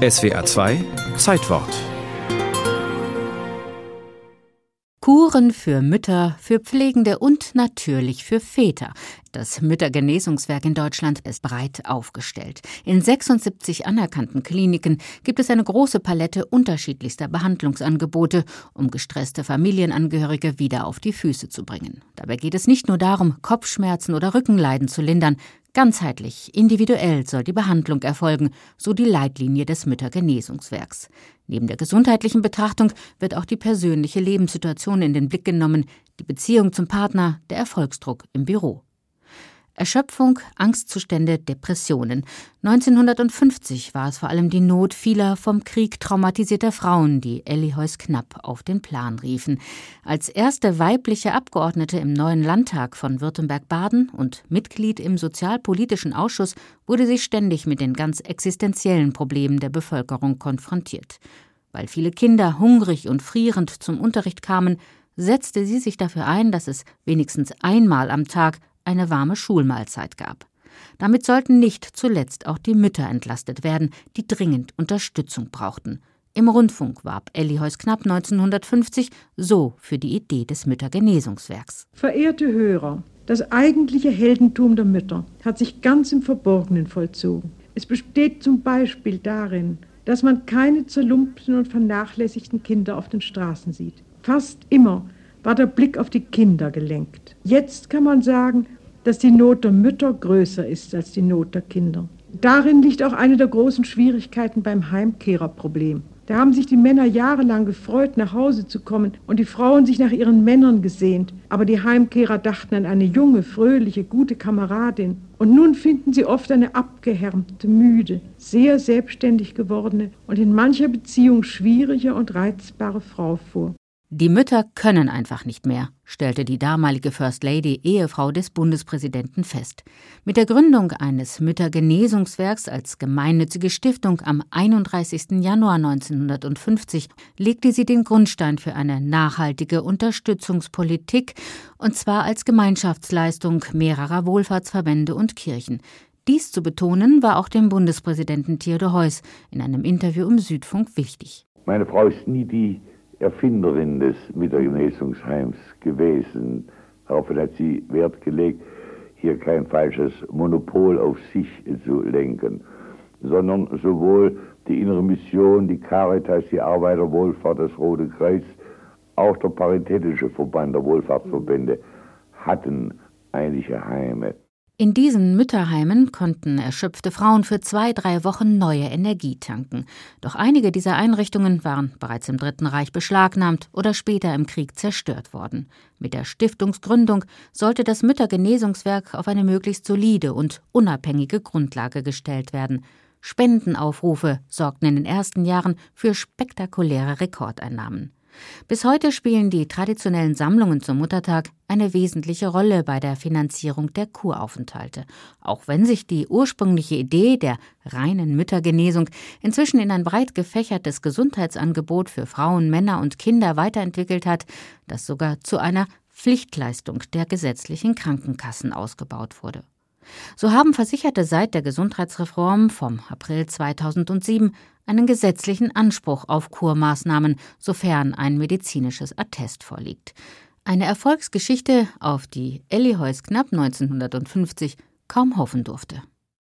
SWA 2 Zeitwort Kuren für Mütter, für Pflegende und natürlich für Väter. Das Müttergenesungswerk in Deutschland ist breit aufgestellt. In 76 anerkannten Kliniken gibt es eine große Palette unterschiedlichster Behandlungsangebote, um gestresste Familienangehörige wieder auf die Füße zu bringen. Dabei geht es nicht nur darum, Kopfschmerzen oder Rückenleiden zu lindern. Ganzheitlich, individuell soll die Behandlung erfolgen, so die Leitlinie des Müttergenesungswerks. Neben der gesundheitlichen Betrachtung wird auch die persönliche Lebenssituation in den Blick genommen, die Beziehung zum Partner, der Erfolgsdruck im Büro. Erschöpfung, Angstzustände, Depressionen. 1950 war es vor allem die Not vieler vom Krieg traumatisierter Frauen, die Elli Heuss-Knapp auf den Plan riefen. Als erste weibliche Abgeordnete im neuen Landtag von Württemberg-Baden und Mitglied im Sozialpolitischen Ausschuss wurde sie ständig mit den ganz existenziellen Problemen der Bevölkerung konfrontiert. Weil viele Kinder hungrig und frierend zum Unterricht kamen, setzte sie sich dafür ein, dass es wenigstens einmal am Tag eine warme Schulmahlzeit gab. Damit sollten nicht zuletzt auch die Mütter entlastet werden, die dringend Unterstützung brauchten. Im Rundfunk warb Elli Heus-Knapp 1950 so für die Idee des Müttergenesungswerks. Verehrte Hörer, das eigentliche Heldentum der Mütter hat sich ganz im Verborgenen vollzogen. Es besteht zum Beispiel darin, dass man keine zerlumpten und vernachlässigten Kinder auf den Straßen sieht. Fast immer war der Blick auf die Kinder gelenkt. Jetzt kann man sagen, dass die Not der Mütter größer ist als die Not der Kinder. Darin liegt auch eine der großen Schwierigkeiten beim Heimkehrerproblem. Da haben sich die Männer jahrelang gefreut, nach Hause zu kommen und die Frauen sich nach ihren Männern gesehnt. Aber die Heimkehrer dachten an eine junge, fröhliche, gute Kameradin. Und nun finden sie oft eine abgehärmte, müde, sehr selbstständig gewordene und in mancher Beziehung schwierige und reizbare Frau vor. Die Mütter können einfach nicht mehr, stellte die damalige First Lady, Ehefrau des Bundespräsidenten, fest. Mit der Gründung eines Müttergenesungswerks als gemeinnützige Stiftung am 31. Januar 1950 legte sie den Grundstein für eine nachhaltige Unterstützungspolitik, und zwar als Gemeinschaftsleistung mehrerer Wohlfahrtsverbände und Kirchen. Dies zu betonen war auch dem Bundespräsidenten Theodor Heuss in einem Interview im Südfunk wichtig. Meine Frau ist nie die Erfinderin des Müttergenesungsheims gewesen. Darauf hat sie Wert gelegt, hier kein falsches Monopol auf sich zu lenken, sondern sowohl die innere Mission, die Caritas, die Arbeiterwohlfahrt, das Rote Kreuz, auch der Paritätische Verband der Wohlfahrtsverbände hatten einige Heime. In diesen Mütterheimen konnten erschöpfte Frauen für zwei, drei Wochen neue Energie tanken. Doch einige dieser Einrichtungen waren bereits im Dritten Reich beschlagnahmt oder später im Krieg zerstört worden. Mit der Stiftungsgründung sollte das Müttergenesungswerk auf eine möglichst solide und unabhängige Grundlage gestellt werden. Spendenaufrufe sorgten in den ersten Jahren für spektakuläre Rekordeinnahmen. Bis heute spielen die traditionellen Sammlungen zum Muttertag eine wesentliche Rolle bei der Finanzierung der Kuraufenthalte, auch wenn sich die ursprüngliche Idee der reinen Müttergenesung inzwischen in ein breit gefächertes Gesundheitsangebot für Frauen, Männer und Kinder weiterentwickelt hat, das sogar zu einer Pflichtleistung der gesetzlichen Krankenkassen ausgebaut wurde. So haben Versicherte seit der Gesundheitsreform vom April 2007 einen gesetzlichen Anspruch auf Kurmaßnahmen, sofern ein medizinisches Attest vorliegt. Eine Erfolgsgeschichte, auf die Elli Heuss knapp 1950 kaum hoffen durfte.